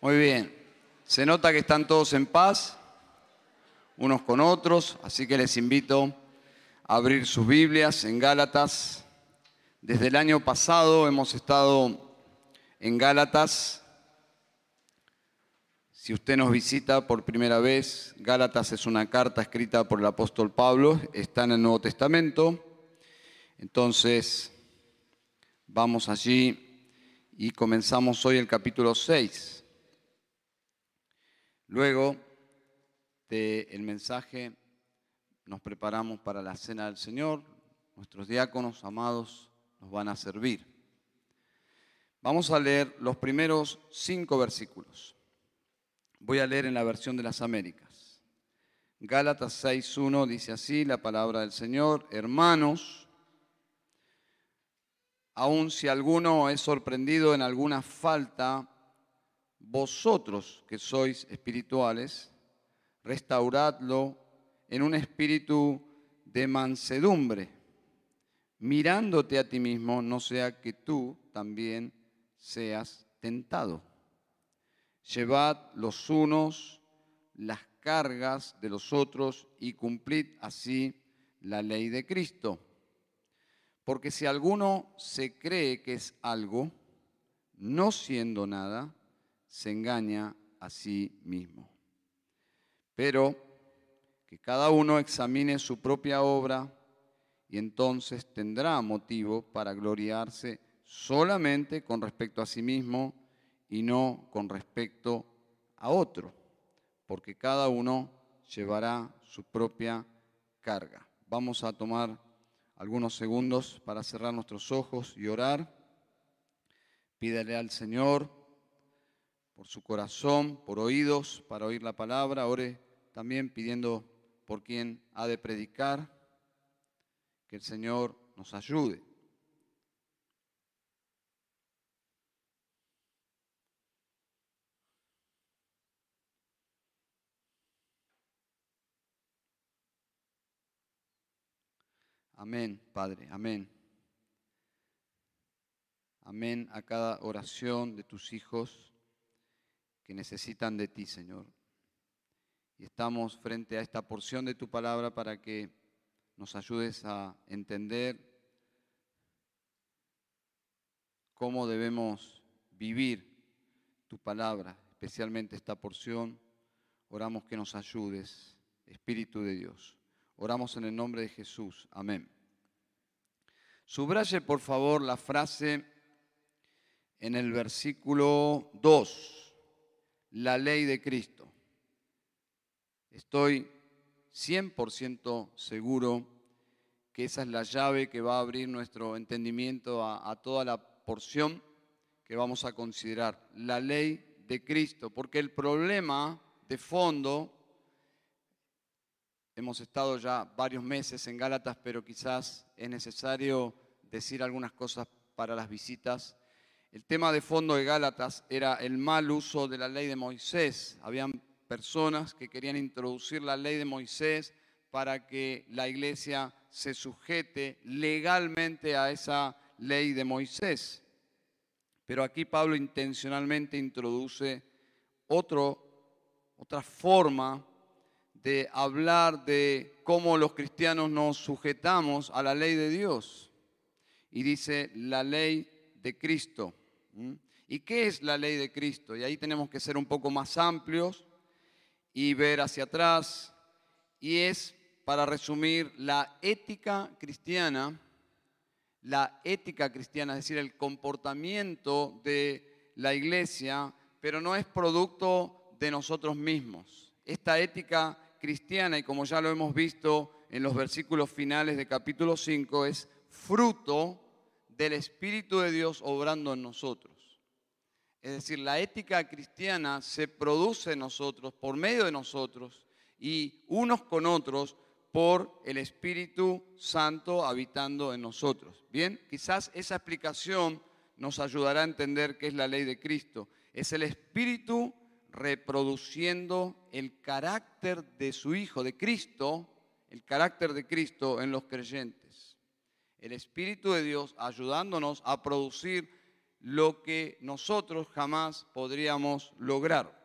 Muy bien. Se nota que están todos en paz, unos con otros, así que les invito a abrir sus Biblias en Gálatas. Desde el año pasado hemos estado en Gálatas. Si usted nos visita por primera vez, Gálatas es una carta escrita por el apóstol Pablo, está en el Nuevo Testamento. Entonces, vamos allí y comenzamos hoy el capítulo 6. Luego del mensaje nos preparamos para la cena del Señor. Nuestros diáconos amados nos van a servir. Vamos a leer los primeros cinco versículos. Voy a leer en la versión de las Américas. Gálatas 6.1 dice así la palabra del Señor. Hermanos, aun si alguno es sorprendido en alguna falta, vosotros que sois espirituales, restauradlo en un espíritu de mansedumbre, mirándote a ti mismo, no sea que tú también seas tentado. Llevad los unos las cargas de los otros y cumplid así la ley de Cristo. Porque si alguno se cree que es algo, no siendo nada, se engaña a sí mismo. Pero que cada uno examine su propia obra y entonces tendrá motivo para gloriarse solamente con respecto a sí mismo y no con respecto a otro, porque cada uno llevará su propia carga. Vamos a tomar algunos segundos para cerrar nuestros ojos y orar. Pídele al Señor por su corazón, por oídos para oír la palabra. Ore también pidiendo por quien ha de predicar, que el Señor nos ayude. Amén, Padre, amén. Amén a cada oración de tus hijos que necesitan de ti, Señor. Y estamos frente a esta porción de tu palabra para que nos ayudes a entender cómo debemos vivir tu palabra, especialmente esta porción. Oramos que nos ayudes, Espíritu de Dios. Oramos en el nombre de Jesús. Amén. Subraye, por favor, la frase en el versículo 2 la ley de Cristo. Estoy 100% seguro que esa es la llave que va a abrir nuestro entendimiento a, toda la porción que vamos a considerar, la ley de Cristo, porque el problema de fondo, hemos estado ya varios meses en Gálatas, pero quizás es necesario decir algunas cosas para las visitas el tema de fondo de Gálatas era el mal uso de la ley de Moisés. Habían personas que querían introducir la ley de Moisés para que la iglesia se sujete legalmente a esa ley de Moisés. Pero aquí Pablo intencionalmente introduce otra forma de hablar de cómo los cristianos nos sujetamos a la ley de Dios. Y dice la ley de Cristo. ¿Y qué es la ley de Cristo? Y ahí tenemos que ser un poco más amplios y ver hacia atrás. Y es, para resumir, la ética cristiana, la ética cristiana, es decir, el comportamiento de la iglesia, pero no es producto de nosotros mismos. Esta ética cristiana, y como ya lo hemos visto en los versículos finales de capítulo 5, es fruto del Espíritu de Dios obrando en nosotros. Es decir, la ética cristiana se produce en nosotros, por medio de nosotros, y unos con otros por el Espíritu Santo habitando en nosotros. Bien, quizás esa explicación nos ayudará a entender qué es la ley de Cristo. Es el Espíritu reproduciendo el carácter de su Hijo, de Cristo, el carácter de Cristo en los creyentes el Espíritu de Dios ayudándonos a producir lo que nosotros jamás podríamos lograr.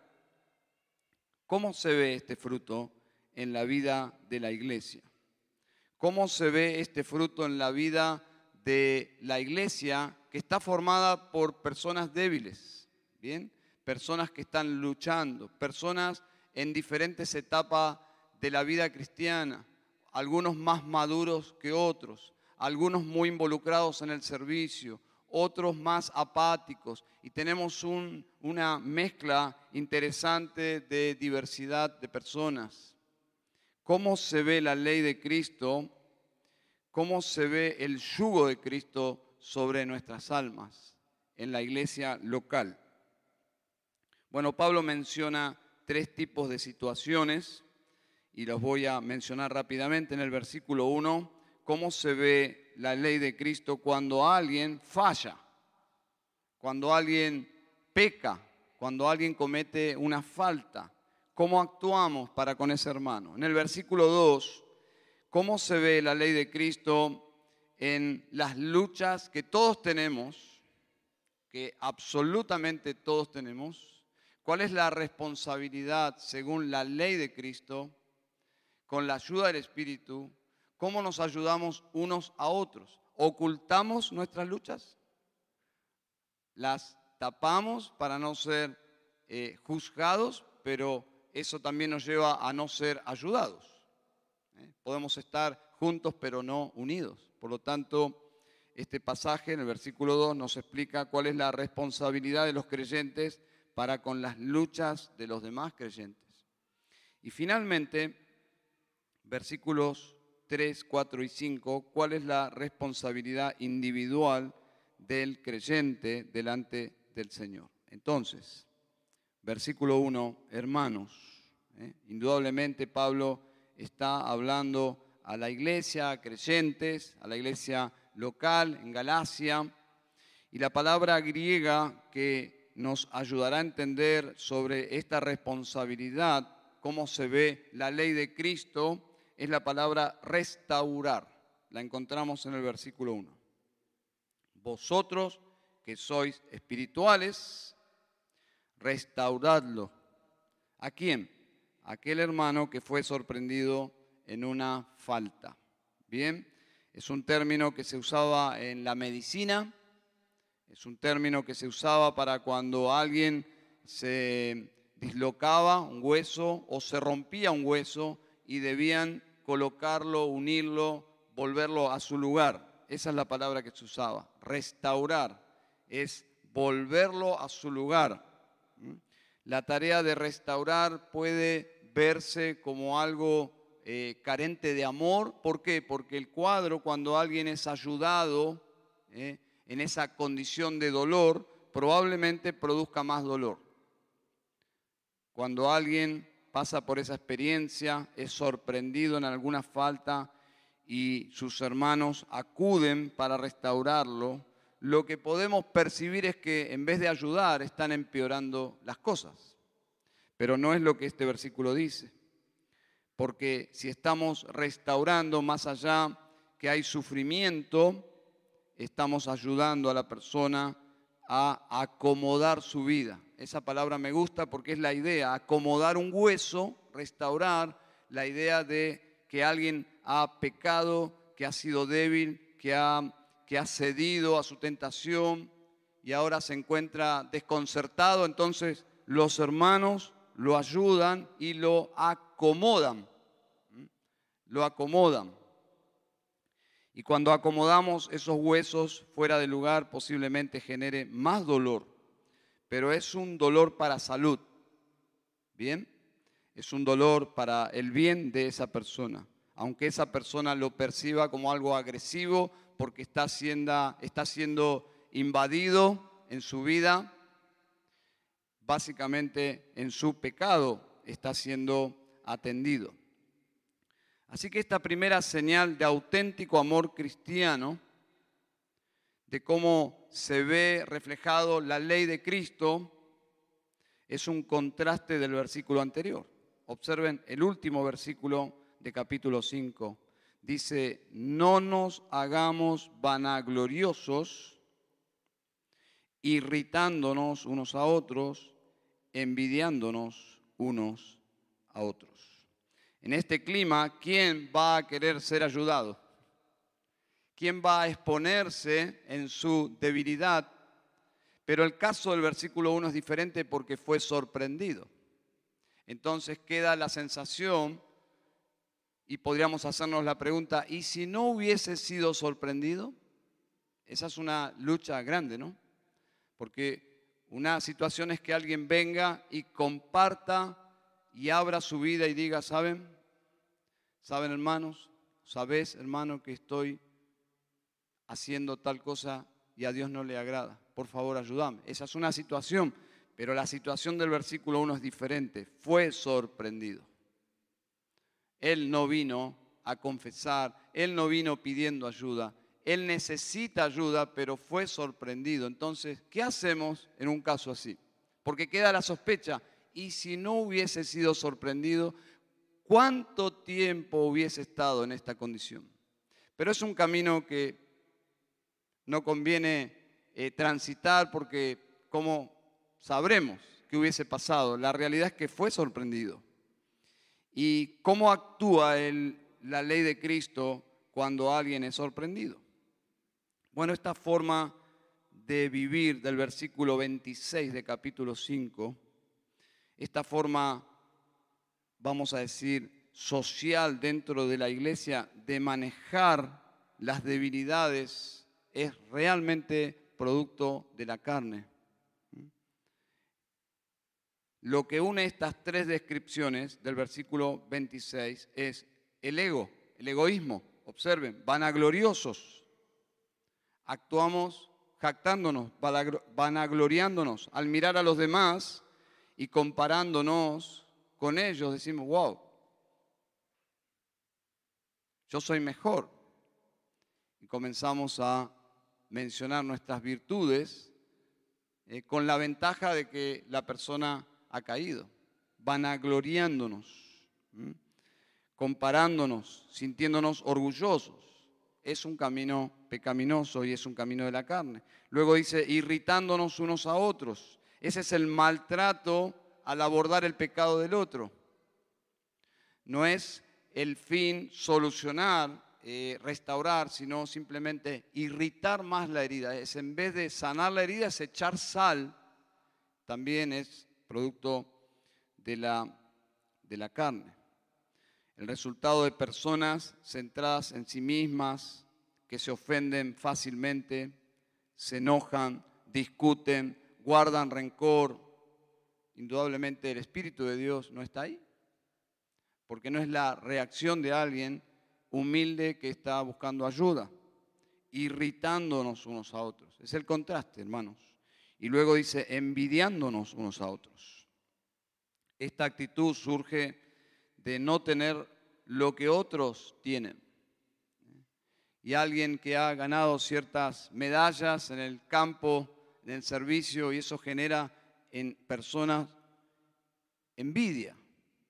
¿Cómo se ve este fruto en la vida de la iglesia? ¿Cómo se ve este fruto en la vida de la iglesia que está formada por personas débiles? ¿Bien? Personas que están luchando, personas en diferentes etapas de la vida cristiana, algunos más maduros que otros, algunos muy involucrados en el servicio, otros más apáticos, y tenemos una mezcla interesante de diversidad de personas. ¿Cómo se ve la ley de Cristo? ¿Cómo se ve el yugo de Cristo sobre nuestras almas en la iglesia local? Bueno, Pablo menciona tres tipos de situaciones y los voy a mencionar rápidamente en el versículo 1, cómo se ve la ley de Cristo cuando alguien falla, cuando alguien peca, cuando alguien comete una falta, cómo actuamos para con ese hermano. En el versículo 2, cómo se ve la ley de Cristo en las luchas que todos tenemos, que absolutamente todos tenemos, cuál es la responsabilidad según la ley de Cristo con la ayuda del Espíritu, cómo nos ayudamos unos a otros. ¿Ocultamos nuestras luchas? ¿Las tapamos para no ser eh, juzgados? Pero eso también nos lleva a no ser ayudados. ¿eh? Podemos estar juntos pero no unidos. Por lo tanto, este pasaje en el versículo 2 nos explica cuál es la responsabilidad de los creyentes para con las luchas de los demás creyentes. Y finalmente, versículos 3, 4 y 5, cuál es la responsabilidad individual del creyente delante del Señor. Entonces, versículo 1, hermanos, ¿eh? indudablemente Pablo está hablando a la iglesia, a creyentes, a la iglesia local en Galacia, y la palabra griega que nos ayudará a entender sobre esta responsabilidad, cómo se ve la ley de Cristo, es la palabra restaurar. La encontramos en el versículo 1. Vosotros que sois espirituales, restauradlo. ¿A quién? aquel hermano que fue sorprendido en una falta. Bien, es un término que se usaba en la medicina, es un término que se usaba para cuando alguien se dislocaba un hueso o se rompía un hueso y debían colocarlo, unirlo, volverlo a su lugar. Esa es la palabra que se usaba. Restaurar es volverlo a su lugar. ¿Mm? La tarea de restaurar puede verse como algo eh, carente de amor. ¿Por qué? Porque el cuadro, cuando alguien es ayudado eh, en esa condición de dolor, probablemente produzca más dolor. Cuando alguien pasa por esa experiencia, es sorprendido en alguna falta y sus hermanos acuden para restaurarlo, lo que podemos percibir es que en vez de ayudar están empeorando las cosas. Pero no es lo que este versículo dice. Porque si estamos restaurando más allá que hay sufrimiento, estamos ayudando a la persona a acomodar su vida. Esa palabra me gusta porque es la idea, acomodar un hueso, restaurar, la idea de que alguien ha pecado, que ha sido débil, que ha, que ha cedido a su tentación y ahora se encuentra desconcertado, entonces los hermanos lo ayudan y lo acomodan. Lo acomodan. Y cuando acomodamos esos huesos fuera de lugar, posiblemente genere más dolor. Pero es un dolor para salud. ¿Bien? Es un dolor para el bien de esa persona. Aunque esa persona lo perciba como algo agresivo porque está siendo, está siendo invadido en su vida, básicamente en su pecado está siendo atendido. Así que esta primera señal de auténtico amor cristiano, de cómo se ve reflejado la ley de Cristo, es un contraste del versículo anterior. Observen el último versículo de capítulo 5. Dice, no nos hagamos vanagloriosos irritándonos unos a otros, envidiándonos unos a otros. En este clima, ¿quién va a querer ser ayudado? ¿Quién va a exponerse en su debilidad? Pero el caso del versículo 1 es diferente porque fue sorprendido. Entonces queda la sensación y podríamos hacernos la pregunta, ¿y si no hubiese sido sorprendido? Esa es una lucha grande, ¿no? Porque una situación es que alguien venga y comparta y abra su vida y diga, ¿saben? ¿Saben hermanos? ¿Sabes hermano que estoy haciendo tal cosa y a Dios no le agrada? Por favor, ayúdame. Esa es una situación, pero la situación del versículo 1 es diferente. Fue sorprendido. Él no vino a confesar, él no vino pidiendo ayuda, él necesita ayuda, pero fue sorprendido. Entonces, ¿qué hacemos en un caso así? Porque queda la sospecha, y si no hubiese sido sorprendido, ¿cuánto tiempo hubiese estado en esta condición? Pero es un camino que no conviene eh, transitar porque, como sabremos que hubiese pasado, la realidad es que fue sorprendido. ¿Y cómo actúa la ley de Cristo cuando alguien es sorprendido? Bueno, esta forma de vivir del versículo 26 de capítulo 5, esta forma, vamos a decir, social dentro de la iglesia de manejar las debilidades es realmente producto de la carne. Lo que une estas tres descripciones del versículo 26 es el ego, el egoísmo. Observen, vanagloriosos. Actuamos jactándonos, vanagloriándonos. Al mirar a los demás y comparándonos con ellos, decimos, wow, yo soy mejor. Y comenzamos a mencionar nuestras virtudes eh, con la ventaja de que la persona ha caído, vanagloriándonos, comparándonos, sintiéndonos orgullosos. Es un camino pecaminoso y es un camino de la carne. Luego dice, irritándonos unos a otros. Ese es el maltrato al abordar el pecado del otro. No es el fin solucionar, eh, restaurar, sino simplemente irritar más la herida. Es en vez de sanar la herida, es echar sal. También es producto de la, de la carne. El resultado de personas centradas en sí mismas, que se ofenden fácilmente, se enojan, discuten, guardan rencor. Indudablemente el Espíritu de Dios no está ahí, porque no es la reacción de alguien humilde que está buscando ayuda, irritándonos unos a otros. Es el contraste, hermanos. Y luego dice, envidiándonos unos a otros. Esta actitud surge de no tener lo que otros tienen. Y alguien que ha ganado ciertas medallas en el campo, en el servicio, y eso genera en personas envidia,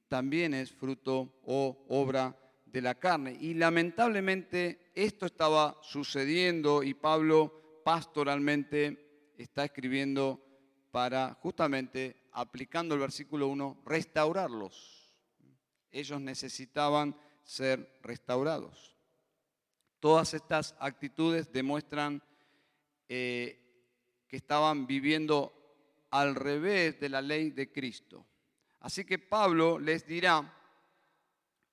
también es fruto o obra de la carne. Y lamentablemente esto estaba sucediendo y Pablo pastoralmente está escribiendo para justamente, aplicando el versículo 1, restaurarlos. Ellos necesitaban ser restaurados. Todas estas actitudes demuestran eh, que estaban viviendo al revés de la ley de Cristo. Así que Pablo les dirá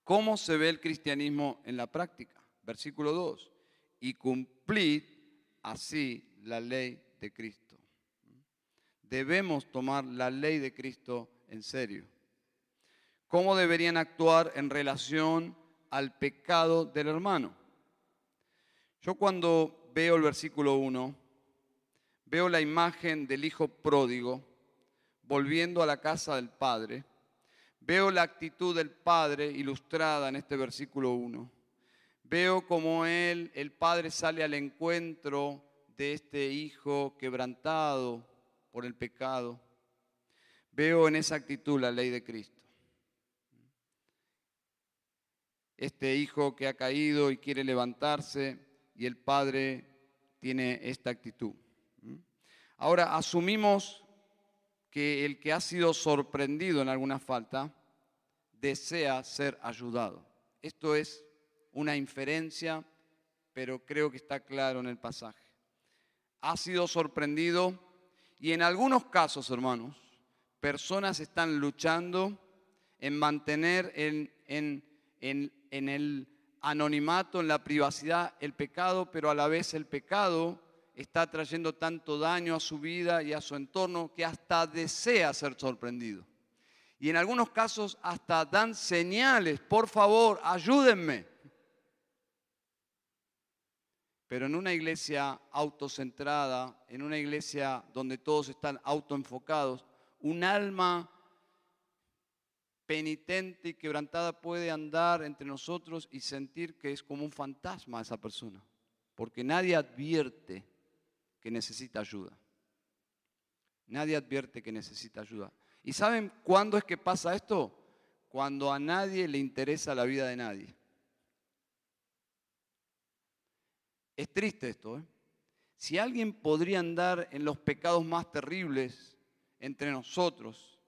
cómo se ve el cristianismo en la práctica. Versículo 2. Y cumplid así la ley de Cristo. Debemos tomar la ley de Cristo en serio. ¿Cómo deberían actuar en relación al pecado del hermano? Yo cuando veo el versículo 1, veo la imagen del hijo pródigo volviendo a la casa del padre. Veo la actitud del padre ilustrada en este versículo 1. Veo como él, el padre sale al encuentro de este hijo quebrantado por el pecado. Veo en esa actitud la ley de Cristo. Este hijo que ha caído y quiere levantarse y el padre tiene esta actitud. Ahora, asumimos que el que ha sido sorprendido en alguna falta desea ser ayudado. Esto es una inferencia, pero creo que está claro en el pasaje. Ha sido sorprendido y en algunos casos, hermanos, personas están luchando en mantener en, el anonimato, en la privacidad, el pecado, pero a la vez el pecado está trayendo tanto daño a su vida y a su entorno que hasta desea ser sorprendido. Y en algunos casos hasta dan señales, por favor, ayúdenme. Pero en una iglesia autocentrada, en una iglesia donde todos están autoenfocados, un alma penitente y quebrantada puede andar entre nosotros y sentir que es como un fantasma esa persona, porque nadie advierte necesita ayuda. Nadie advierte que necesita ayuda. ¿Y saben cuándo es que pasa esto? Cuando a nadie le interesa la vida de nadie. Es triste esto. ¿eh? Si alguien podría andar en los pecados más terribles entre nosotros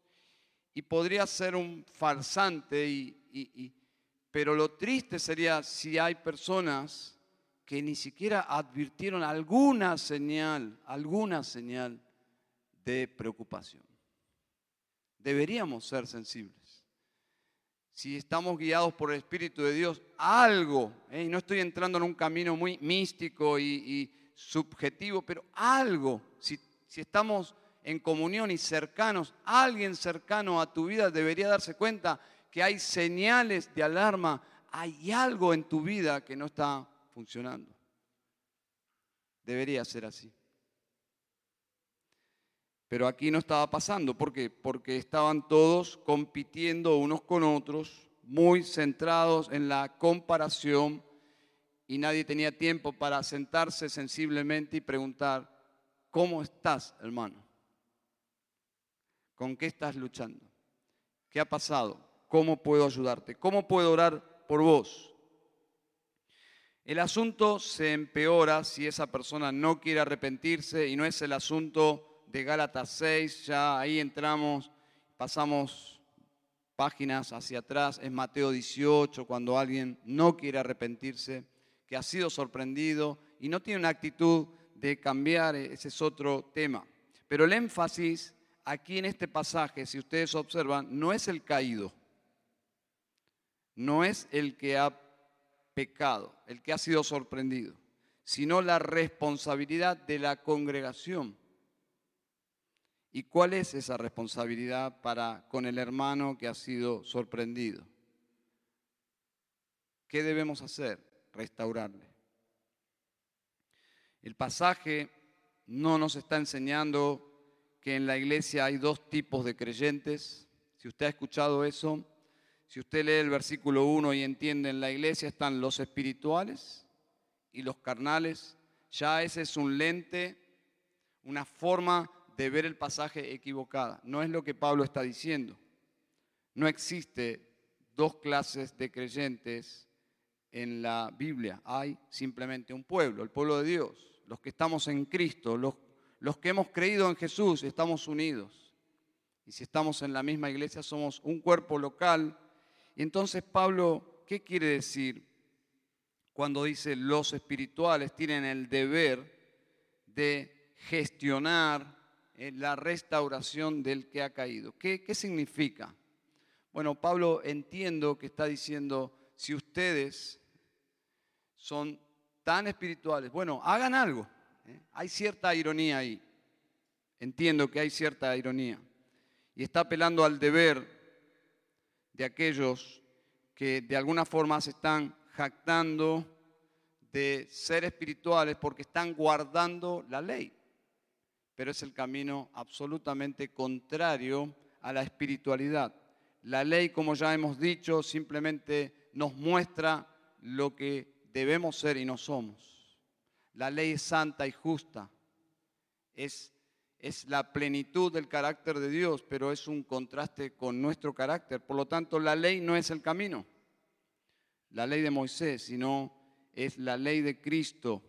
y podría ser un farsante, y, pero lo triste sería si hay personas que ni siquiera advirtieron alguna señal, alguna señal de preocupación. Deberíamos ser sensibles. Si estamos guiados por el Espíritu de Dios, algo, ¿eh? y no estoy entrando en un camino muy místico y, subjetivo, pero algo, si, si estamos en comunión y cercanos, alguien cercano a tu vida debería darse cuenta que hay señales de alarma, hay algo en tu vida que no está funcionando. Debería ser así. Pero aquí no estaba pasando. ¿Por qué? Porque estaban todos compitiendo unos con otros, muy centrados en la comparación y nadie tenía tiempo para sentarse sensiblemente y preguntar, ¿cómo estás, hermano? ¿Con qué estás luchando? ¿Qué ha pasado? ¿Cómo puedo ayudarte? ¿Cómo puedo orar por vos? El asunto se empeora si esa persona no quiere arrepentirse y no es el asunto de Gálatas 6, ya ahí entramos, pasamos páginas hacia atrás, es Mateo 18, cuando alguien no quiere arrepentirse, que ha sido sorprendido y no tiene una actitud de cambiar, ese es otro tema. Pero el énfasis aquí en este pasaje, si ustedes observan, no es el caído, no es el que ha pecado, el que ha sido sorprendido, sino la responsabilidad de la congregación. ¿Y cuál es esa responsabilidad para con el hermano que ha sido sorprendido? ¿Qué debemos hacer? Restaurarle. El pasaje no nos está enseñando que en la iglesia hay dos tipos de creyentes. Si usted ha escuchado eso, si usted lee el versículo 1 y entiende, en la iglesia están los espirituales y los carnales. Ya ese es un lente, una forma de ver el pasaje equivocada. No es lo que Pablo está diciendo. No existe dos clases de creyentes en la Biblia. Hay simplemente un pueblo, el pueblo de Dios. Los que estamos en Cristo, los, los que hemos creído en Jesús, estamos unidos. Y si estamos en la misma iglesia, somos un cuerpo local entonces Pablo, ¿qué quiere decir cuando dice los espirituales tienen el deber de gestionar eh, la restauración del que ha caído? ¿Qué, qué significa? Bueno, Pablo entiendo que está diciendo, si ustedes son tan espirituales, bueno, hagan algo. ¿eh? Hay cierta ironía ahí. Entiendo que hay cierta ironía. Y está apelando al deber de aquellos que de alguna forma se están jactando de ser espirituales porque están guardando la ley. Pero es el camino absolutamente contrario a la espiritualidad. La ley, como ya hemos dicho, simplemente nos muestra lo que debemos ser y no somos. La ley es santa y justa. Es es la plenitud del carácter de Dios, pero es un contraste con nuestro carácter. Por lo tanto, la ley no es el camino, la ley de Moisés, sino es la ley de Cristo.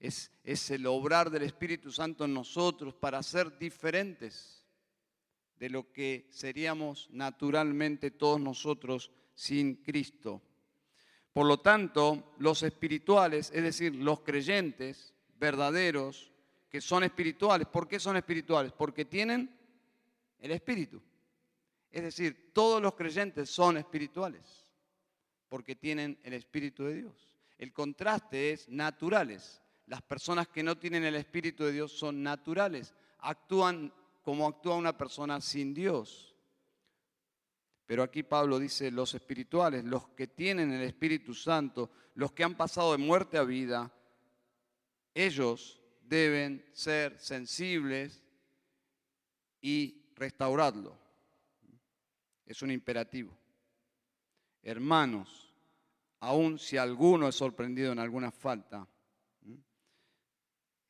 Es, es el obrar del Espíritu Santo en nosotros para ser diferentes de lo que seríamos naturalmente todos nosotros sin Cristo. Por lo tanto, los espirituales, es decir, los creyentes verdaderos, que son espirituales, ¿por qué son espirituales? Porque tienen el Espíritu. Es decir, todos los creyentes son espirituales porque tienen el Espíritu de Dios. El contraste es naturales. Las personas que no tienen el Espíritu de Dios son naturales, actúan como actúa una persona sin Dios. Pero aquí Pablo dice, los espirituales, los que tienen el Espíritu Santo, los que han pasado de muerte a vida, ellos deben ser sensibles y restaurarlo. Es un imperativo. Hermanos, aun si alguno es sorprendido en alguna falta,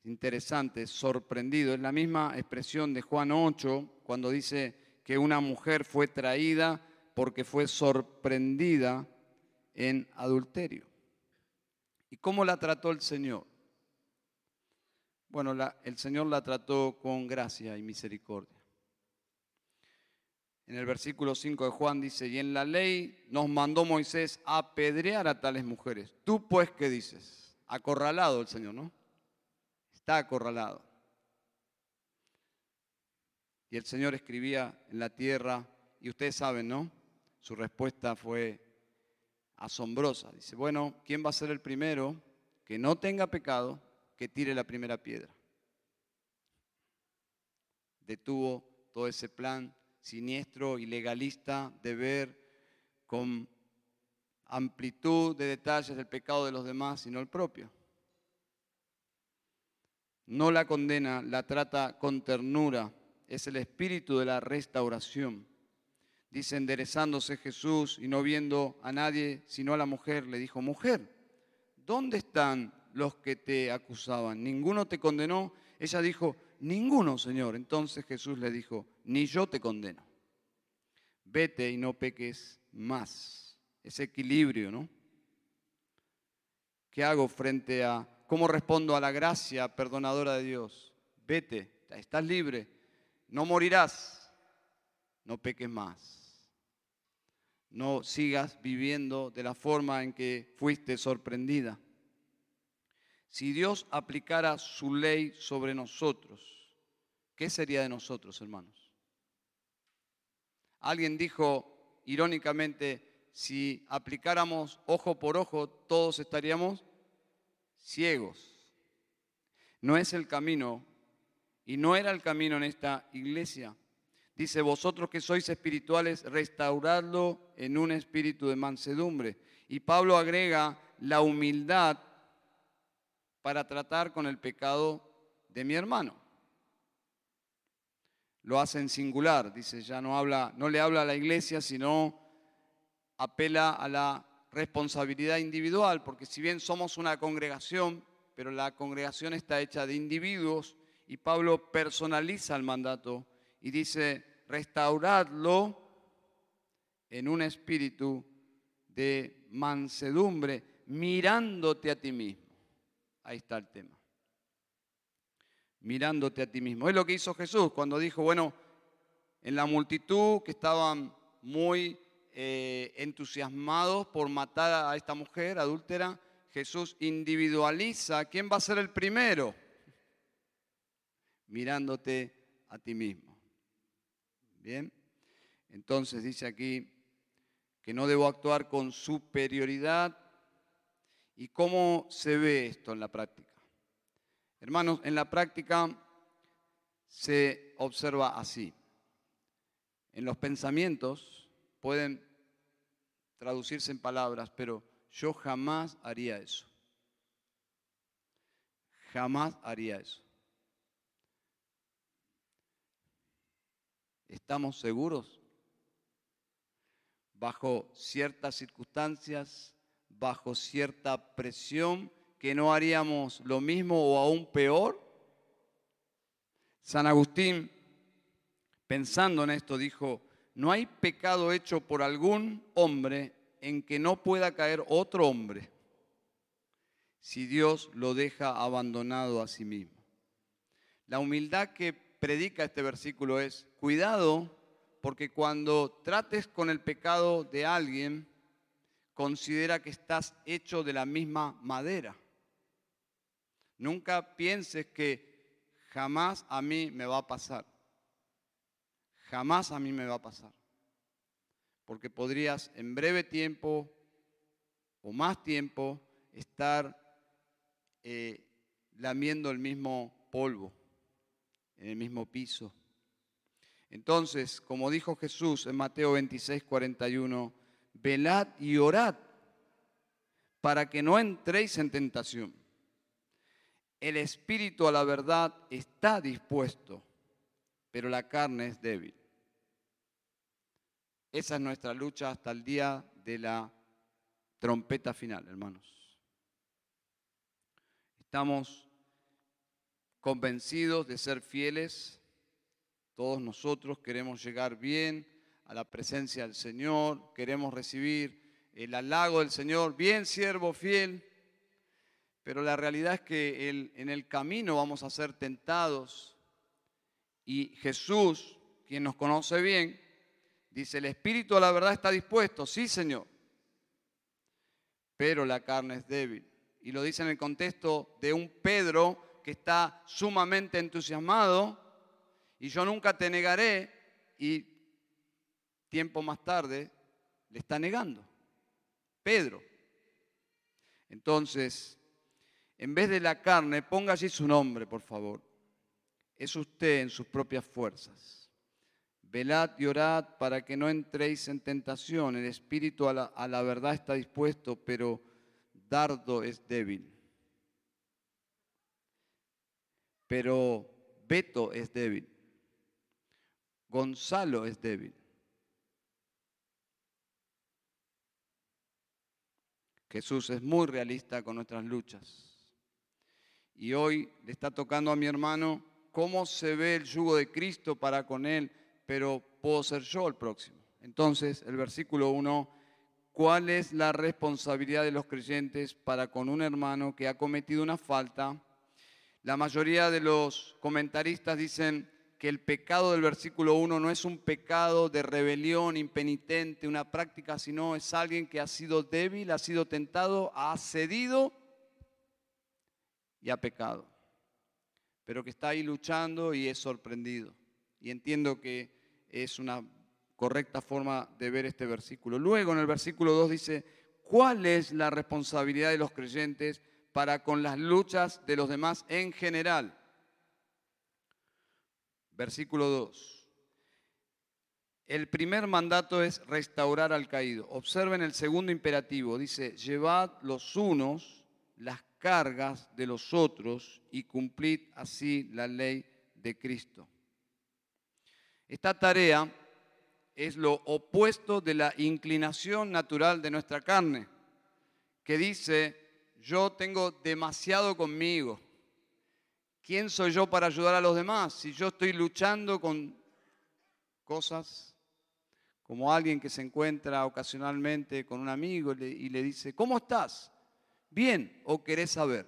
interesante, sorprendido. Es la misma expresión de Juan 8 cuando dice que una mujer fue traída porque fue sorprendida en adulterio. ¿Y cómo la trató el Señor? Bueno, el Señor la trató con gracia y misericordia. En el versículo 5 de Juan dice, y en la ley nos mandó Moisés a apedrear a tales mujeres. Tú pues, ¿qué dices? Acorralado el Señor, ¿no? Está acorralado. Y el Señor escribía en la tierra, y ustedes saben, ¿no? Su respuesta fue asombrosa. Dice, bueno, ¿quién va a ser el primero que no tenga pecado que tire la primera piedra? Detuvo todo ese plan siniestro y legalista de ver con amplitud de detalles el pecado de los demás, sino el propio. No la condena, la trata con ternura. Es el espíritu de la restauración. Dice, enderezándose Jesús y no viendo a nadie sino a la mujer, le dijo, mujer, ¿dónde están los que te acusaban? ¿Ninguno te condenó? Ella dijo, ninguno, Señor. Entonces Jesús le dijo, ni yo te condeno. Vete y no peques más. Ese equilibrio, ¿no? ¿Qué hago frente a cómo respondo a la gracia perdonadora de Dios? Vete, estás libre, no morirás, no peques más. No sigas viviendo de la forma en que fuiste sorprendida. Si Dios aplicara su ley sobre nosotros, ¿qué sería de nosotros, hermanos? Alguien dijo irónicamente, si aplicáramos ojo por ojo, todos estaríamos ciegos. No es el camino y no era el camino en esta iglesia. Dice, vosotros que sois espirituales, restauradlo en un espíritu de mansedumbre. Y Pablo agrega la humildad para tratar con el pecado de mi hermano. Lo hace en singular, dice, ya no no le habla a la iglesia, sino apela a la responsabilidad individual, porque si bien somos una congregación, pero la congregación está hecha de individuos y Pablo personaliza el mandato y dice, restauradlo en un espíritu de mansedumbre, mirándote a ti mismo. Ahí está el tema. Mirándote a ti mismo. Es lo que hizo Jesús cuando dijo, bueno, en la multitud que estaban muy eh, entusiasmados por matar a esta mujer adúltera, Jesús individualiza quién va a ser el primero. Mirándote a ti mismo. Bien. Entonces dice aquí que no debo actuar con superioridad ¿Y cómo se ve esto en la práctica? Hermanos, en la práctica se observa así. En los pensamientos pueden traducirse en palabras, pero yo jamás haría eso. Jamás haría eso. ¿Estamos seguros? Bajo ciertas circunstancias bajo cierta presión que no haríamos lo mismo o aún peor? San Agustín, pensando en esto, dijo, no hay pecado hecho por algún hombre en que no pueda caer otro hombre. si Dios lo deja abandonado a sí mismo. La humildad que predica este versículo es, cuidado, porque cuando trates con el pecado de alguien, considera que estás hecho de la misma madera. Nunca pienses que jamás a mí me va a pasar. Jamás a mí me va a pasar. Porque podrías en breve tiempo o más tiempo estar eh, lamiendo el mismo polvo, en el mismo piso. Entonces, como dijo Jesús en Mateo 26, 41, velad y orad para que no entréis en tentación. El espíritu a la verdad está dispuesto, pero la carne es débil. Esa es nuestra lucha hasta el día de la trompeta final, hermanos. Estamos convencidos de ser fieles. Todos nosotros queremos llegar bien a la presencia del Señor, queremos recibir el halago del Señor, bien siervo fiel, pero la realidad es que en el camino vamos a ser tentados y Jesús, quien nos conoce bien, dice, el Espíritu a la verdad está dispuesto, sí Señor, pero la carne es débil. Y lo dice en el contexto de un Pedro que está sumamente entusiasmado y yo nunca te negaré y tiempo más tarde le está negando. Pedro. Entonces, en vez de la carne, ponga allí su nombre, por favor. Es usted en sus propias fuerzas. Velad y orad para que no entréis en tentación. El espíritu a la, a la verdad está dispuesto, pero dardo es débil. Pero Beto es débil. Gonzalo es débil. Jesús es muy realista con nuestras luchas. Y hoy le está tocando a mi hermano cómo se ve el yugo de Cristo para con él, pero puedo ser yo el próximo. Entonces, el versículo 1, ¿cuál es la responsabilidad de los creyentes para con un hermano que ha cometido una falta? La mayoría de los comentaristas dicen, que el pecado del versículo 1 no es un pecado de rebelión impenitente, una práctica, sino es alguien que ha sido débil, ha sido tentado, ha cedido y ha pecado, pero que está ahí luchando y es sorprendido. Y entiendo que es una correcta forma de ver este versículo. Luego en el versículo 2 dice, ¿cuál es la responsabilidad de los creyentes para con las luchas de los demás en general? Versículo 2. El primer mandato es restaurar al caído. Observen el segundo imperativo. Dice, llevad los unos las cargas de los otros y cumplid así la ley de Cristo. Esta tarea es lo opuesto de la inclinación natural de nuestra carne, que dice, yo tengo demasiado conmigo, ¿Quién soy yo para ayudar a los demás? Si yo estoy luchando con cosas como alguien que se encuentra ocasionalmente con un amigo y le dice, ¿cómo estás? ¿Bien o querés saber?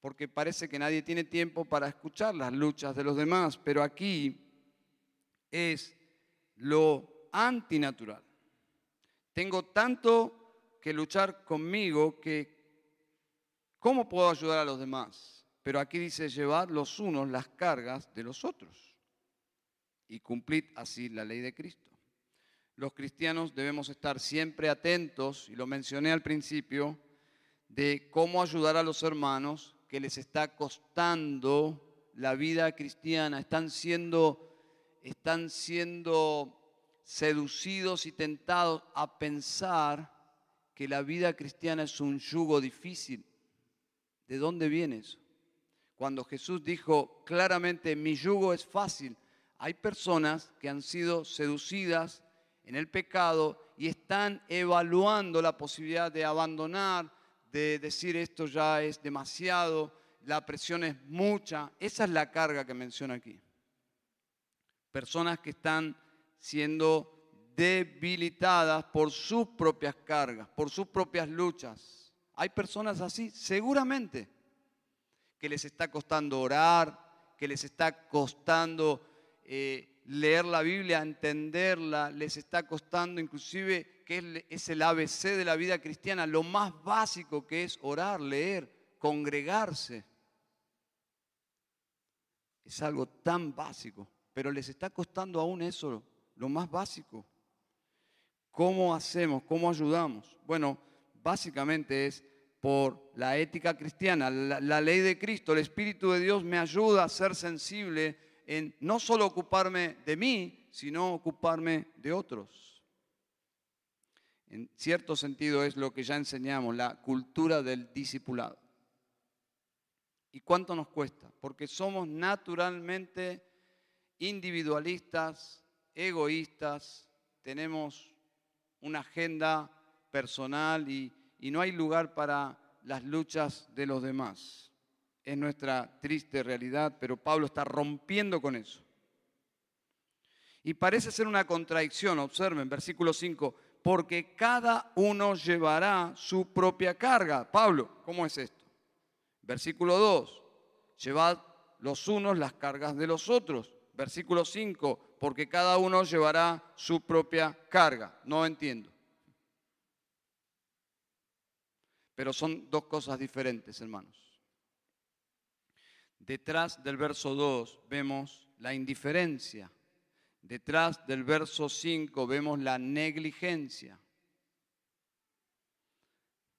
Porque parece que nadie tiene tiempo para escuchar las luchas de los demás, pero aquí es lo antinatural. Tengo tanto que luchar conmigo que ¿Cómo puedo ayudar a los demás? Pero aquí dice, llevad los unos las cargas de los otros y cumplid así la ley de Cristo. Los cristianos debemos estar siempre atentos, y lo mencioné al principio, de cómo ayudar a los hermanos que les está costando la vida cristiana, están siendo, están siendo seducidos y tentados a pensar que la vida cristiana es un yugo difícil ¿De dónde viene eso? Cuando Jesús dijo claramente, mi yugo es fácil, hay personas que han sido seducidas en el pecado y están evaluando la posibilidad de abandonar, de decir esto ya es demasiado, la presión es mucha. Esa es la carga que menciona aquí. Personas que están siendo debilitadas por sus propias cargas, por sus propias luchas. Hay personas así, seguramente, que les está costando orar, que les está costando eh, leer la Biblia, entenderla, les está costando inclusive, que es el ABC de la vida cristiana, lo más básico que es orar, leer, congregarse. Es algo tan básico, pero les está costando aún eso, lo más básico. ¿Cómo hacemos? ¿Cómo ayudamos? Bueno, básicamente es por la ética cristiana, la, ley de Cristo, el Espíritu de Dios me ayuda a ser sensible en no solo ocuparme de mí, sino ocuparme de otros. En cierto sentido es lo que ya enseñamos, la cultura del discipulado. ¿Y cuánto nos cuesta? Porque somos naturalmente individualistas, egoístas, tenemos una agenda personal y, no hay lugar para las luchas de los demás. Es nuestra triste realidad, pero Pablo está rompiendo con eso. Y parece ser una contradicción, observen, versículo 5, porque cada uno llevará su propia carga. Pablo, ¿cómo es esto? Versículo 2, llevad los unos las cargas de los otros. Versículo 5, porque cada uno llevará su propia carga. No entiendo. Pero son dos cosas diferentes, hermanos. Detrás del verso 2 vemos la indiferencia. Detrás del verso 5 vemos la negligencia.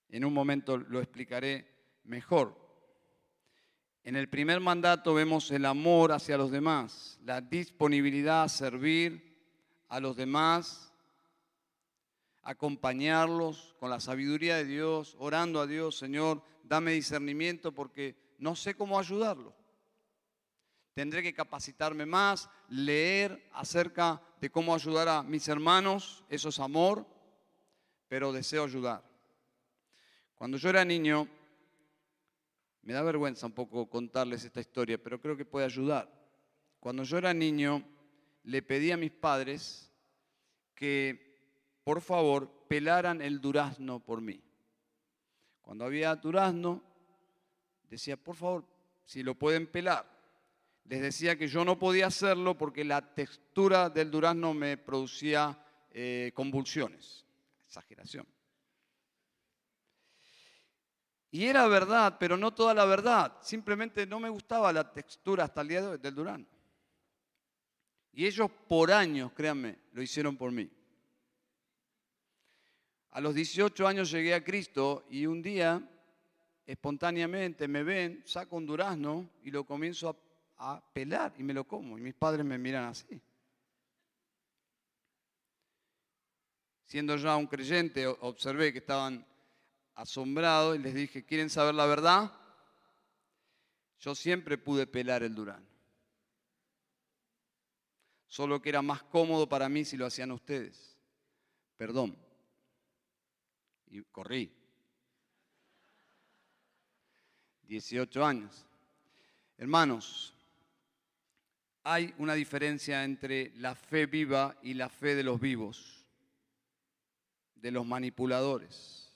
En un momento lo explicaré mejor. En el primer mandato vemos el amor hacia los demás, la disponibilidad a servir a los demás, acompañarlos con la sabiduría de Dios, orando a Dios, Señor, dame discernimiento porque no sé cómo ayudarlo. Tendré que capacitarme más, leer acerca de cómo ayudar a mis hermanos, eso es amor, pero deseo ayudar. Cuando yo era niño, me da vergüenza un poco contarles esta historia, pero creo que puede ayudar. Cuando yo era niño, le pedí a mis padres que, por favor, pelaran el durazno por mí. Cuando había durazno, decía, por favor, si lo pueden pelar. Les decía que yo no podía hacerlo porque la textura del durazno me producía eh, convulsiones. Exageración. Y era verdad, pero no toda la verdad. Simplemente no me gustaba la textura hasta el día de hoy del Durán. Y ellos por años, créanme, lo hicieron por mí. A los 18 años llegué a Cristo y un día, espontáneamente, me ven, saco un durazno y lo comienzo a, pelar y me lo como. Y mis padres me miran así. Siendo ya un creyente, observé que estaban asombrado y les dije, ¿quieren saber la verdad? Yo siempre pude pelar el Durán. Solo que era más cómodo para mí si lo hacían ustedes. Perdón. Y corrí. 18 años. Hermanos, hay una diferencia entre la fe viva y la fe de los vivos, de los manipuladores.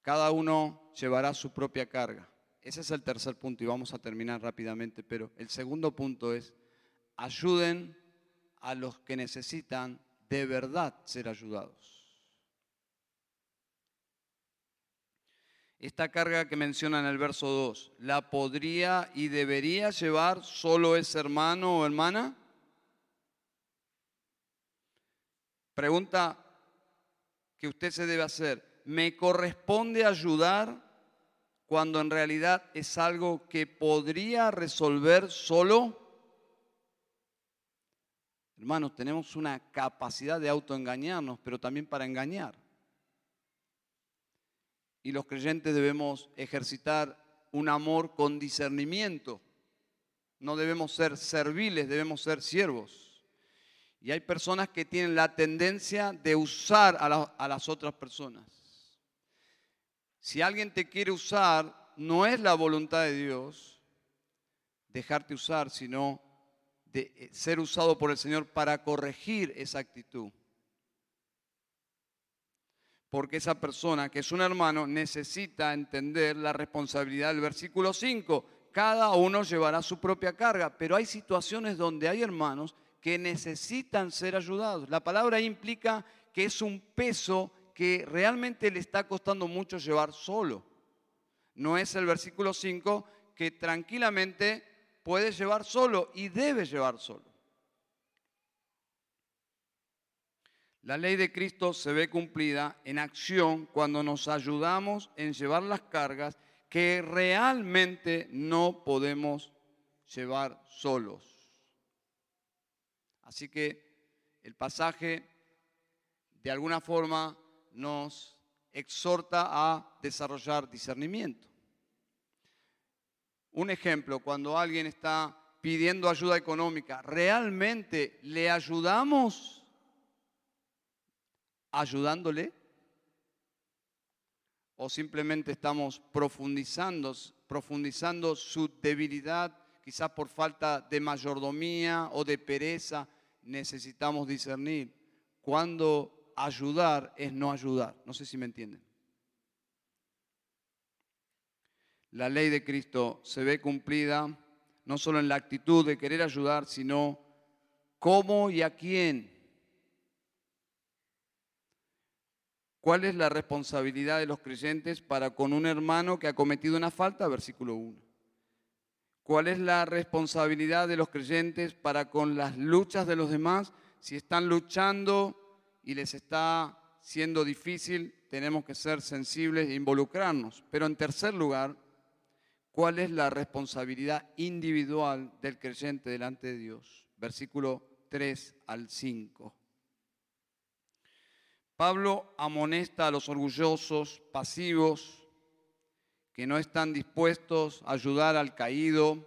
Cada uno llevará su propia carga. Ese es el tercer punto y vamos a terminar rápidamente, pero el segundo punto es, ayuden a los que necesitan de verdad ser ayudados. Esta carga que menciona en el verso 2, ¿la podría y debería llevar solo ese hermano o hermana? Pregunta que usted se debe hacer me corresponde ayudar cuando en realidad es algo que podría resolver solo? Hermanos, tenemos una capacidad de autoengañarnos, pero también para engañar. Y los creyentes debemos ejercitar un amor con discernimiento. No debemos ser serviles, debemos ser siervos. Y hay personas que tienen la tendencia de usar a, las otras personas. Si alguien te quiere usar, no es la voluntad de Dios dejarte usar, sino de eh, ser usado por el Señor para corregir esa actitud. Porque esa persona que es un hermano necesita entender la responsabilidad del versículo 5. Cada uno llevará su propia carga, pero hay situaciones donde hay hermanos que necesitan ser ayudados. La palabra implica que es un peso que realmente le está costando mucho llevar solo. No es el versículo 5 que tranquilamente puede llevar solo y debe llevar solo. La ley de Cristo se ve cumplida en acción cuando nos ayudamos en llevar las cargas que realmente no podemos llevar solos. Así que el pasaje de alguna forma nos exhorta a desarrollar discernimiento. Un ejemplo, cuando alguien está pidiendo ayuda económica, ¿realmente le ayudamos ayudándole? ¿O simplemente estamos profundizando, su debilidad, quizás por falta de mayordomía o de pereza? Necesitamos discernir cuándo ayudar es no ayudar. No sé si me entienden. La ley de Cristo se ve cumplida no solo en la actitud de querer ayudar, sino cómo y a quién ¿Cuál es la responsabilidad de los creyentes para con un hermano que ha cometido una falta? Versículo 1. ¿Cuál es la responsabilidad de los creyentes para con las luchas de los demás? Si están luchando y les está siendo difícil, tenemos que ser sensibles e involucrarnos. Pero en tercer lugar, ¿cuál es la responsabilidad individual del creyente delante de Dios? Versículo 3 al 5. Pablo amonesta a los orgullosos, pasivos, que no están dispuestos a ayudar al caído,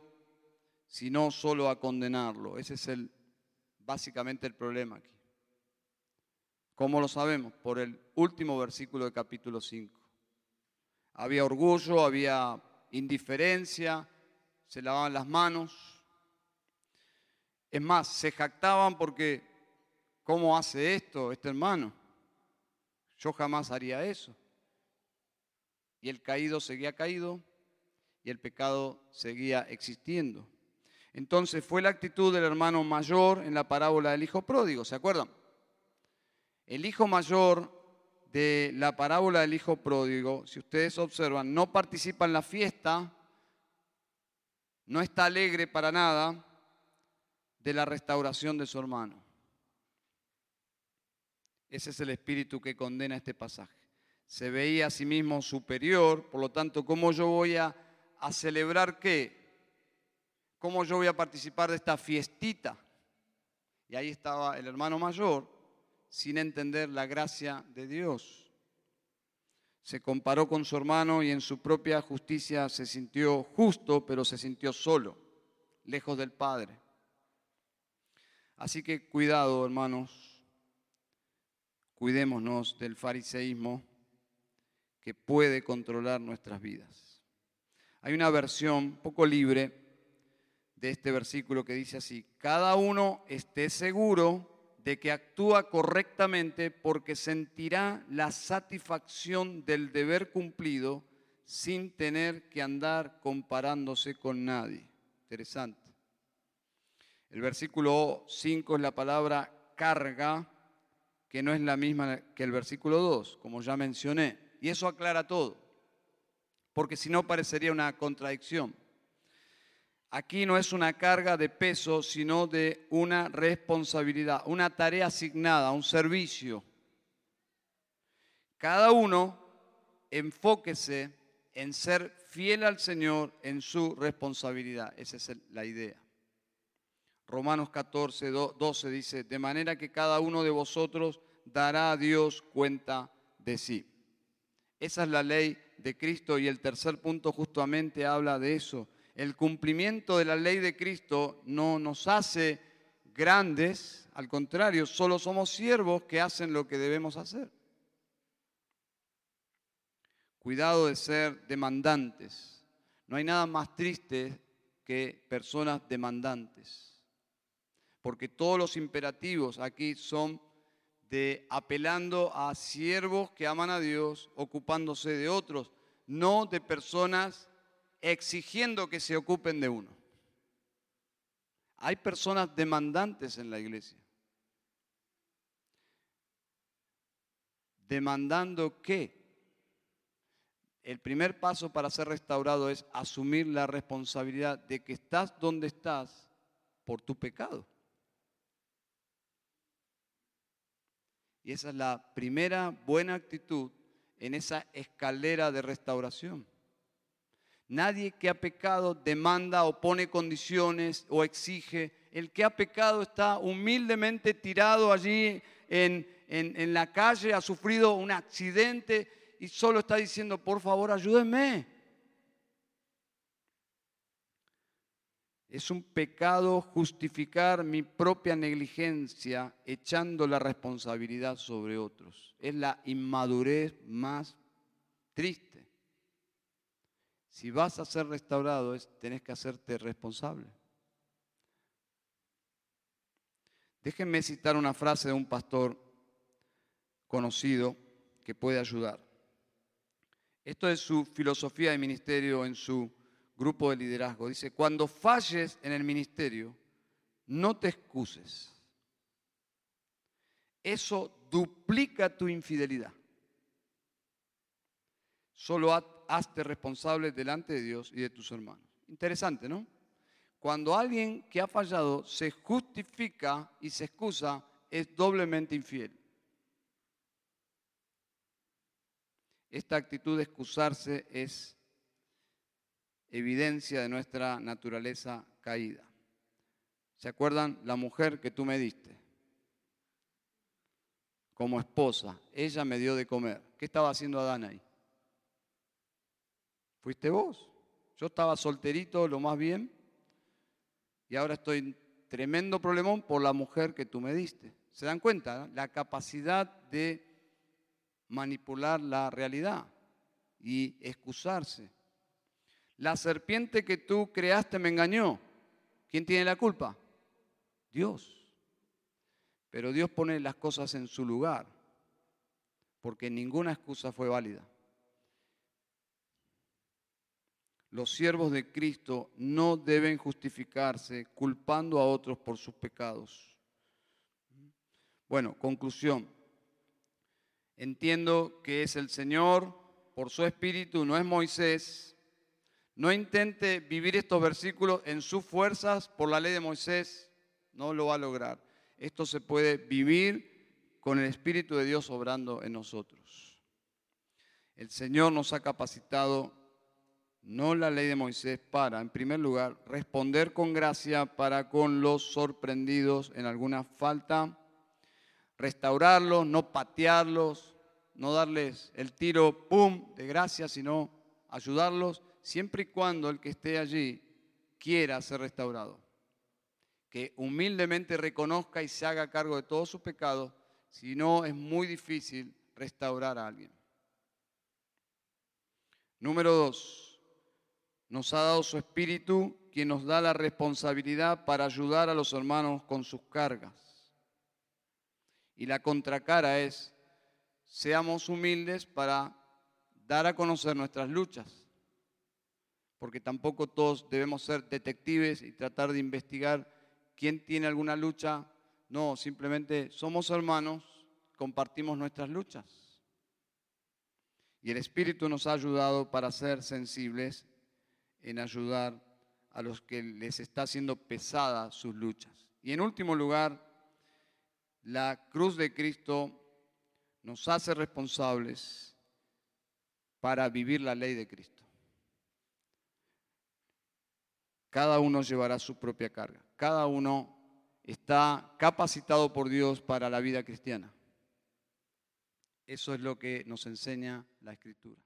sino solo a condenarlo. Ese es el, básicamente el problema aquí. ¿Cómo lo sabemos? Por el último versículo del capítulo 5. Había orgullo, había indiferencia, se lavaban las manos. Es más, se jactaban porque, ¿cómo hace esto este hermano? Yo jamás haría eso. Y el caído seguía caído y el pecado seguía existiendo. Entonces fue la actitud del hermano mayor en la parábola del hijo pródigo, ¿se acuerdan? El hijo mayor de la parábola del hijo pródigo, si ustedes observan, no participa en la fiesta, no está alegre para nada de la restauración de su hermano. Ese es el espíritu que condena este pasaje. Se veía a sí mismo superior, por lo tanto, ¿cómo yo voy a, celebrar qué? ¿Cómo yo voy a participar de esta fiestita? Y ahí estaba el hermano mayor sin entender la gracia de Dios. Se comparó con su hermano y en su propia justicia se sintió justo, pero se sintió solo, lejos del Padre. Así que cuidado, hermanos, cuidémonos del fariseísmo que puede controlar nuestras vidas. Hay una versión poco libre de este versículo que dice así, cada uno esté seguro de que actúa correctamente porque sentirá la satisfacción del deber cumplido sin tener que andar comparándose con nadie. Interesante. El versículo 5 es la palabra carga que no es la misma que el versículo 2, como ya mencioné. Y eso aclara todo, porque si no parecería una contradicción. Aquí no es una carga de peso, sino de una responsabilidad, una tarea asignada, un servicio. Cada uno enfóquese en ser fiel al Señor en su responsabilidad. Esa es la idea. Romanos 14, 12 dice, de manera que cada uno de vosotros dará a Dios cuenta de sí. Esa es la ley de Cristo y el tercer punto justamente habla de eso. El cumplimiento de la ley de Cristo no nos hace grandes, al contrario, solo somos siervos que hacen lo que debemos hacer. Cuidado de ser demandantes. No hay nada más triste que personas demandantes, porque todos los imperativos aquí son de apelando a siervos que aman a Dios, ocupándose de otros, no de personas exigiendo que se ocupen de uno. Hay personas demandantes en la iglesia. ¿Demandando qué? El primer paso para ser restaurado es asumir la responsabilidad de que estás donde estás por tu pecado. Y esa es la primera buena actitud en esa escalera de restauración. Nadie que ha pecado demanda o pone condiciones o exige. El que ha pecado está humildemente tirado allí en, en, la calle, ha sufrido un accidente y solo está diciendo, por favor, ayúdenme. Es un pecado justificar mi propia negligencia echando la responsabilidad sobre otros. Es la inmadurez más triste. Si vas a ser restaurado, tenés que hacerte responsable. Déjenme citar una frase de un pastor conocido que puede ayudar. Esto es su filosofía de ministerio en su grupo de liderazgo. Dice, cuando falles en el ministerio, no te excuses. Eso duplica tu infidelidad. Solo hazte responsable delante de Dios y de tus hermanos. Interesante, ¿no? Cuando alguien que ha fallado se justifica y se excusa, es doblemente infiel. Esta actitud de excusarse es evidencia de nuestra naturaleza caída. ¿Se acuerdan la mujer que tú me diste? Como esposa, ella me dio de comer. ¿Qué estaba haciendo Adán ahí? Fuiste vos. Yo estaba solterito, lo más bien, y ahora estoy en tremendo problemón por la mujer que tú me diste. ¿Se dan cuenta? La capacidad de manipular la realidad y excusarse. La serpiente que tú creaste me engañó. ¿Quién tiene la culpa? Dios. Pero Dios pone las cosas en su lugar, porque ninguna excusa fue válida. Los siervos de Cristo no deben justificarse culpando a otros por sus pecados. Bueno, conclusión. Entiendo que es el Señor por su espíritu, no es Moisés, no intente vivir estos versículos en sus fuerzas por la ley de Moisés, no lo va a lograr. Esto se puede vivir con el Espíritu de Dios obrando en nosotros. El Señor nos ha capacitado, no la ley de Moisés, para, en primer lugar, responder con gracia para con los sorprendidos en alguna falta, restaurarlos, no patearlos, no darles el tiro, ¡pum!, de gracia, sino ayudarlos siempre y cuando el que esté allí quiera ser restaurado. Que humildemente reconozca y se haga cargo de todos sus pecados, si no es muy difícil restaurar a alguien. Número dos, nos ha dado su espíritu, quien nos da la responsabilidad para ayudar a los hermanos con sus cargas. Y la contracara es, seamos humildes para dar a conocer nuestras luchas porque tampoco todos debemos ser detectives y tratar de investigar quién tiene alguna lucha. No, simplemente somos hermanos, compartimos nuestras luchas. Y el Espíritu nos ha ayudado para ser sensibles en ayudar a los que les está haciendo pesada sus luchas. Y en último lugar, la cruz de Cristo nos hace responsables para vivir la ley de Cristo. Cada uno llevará su propia carga. Cada uno está capacitado por Dios para la vida cristiana. Eso es lo que nos enseña la Escritura.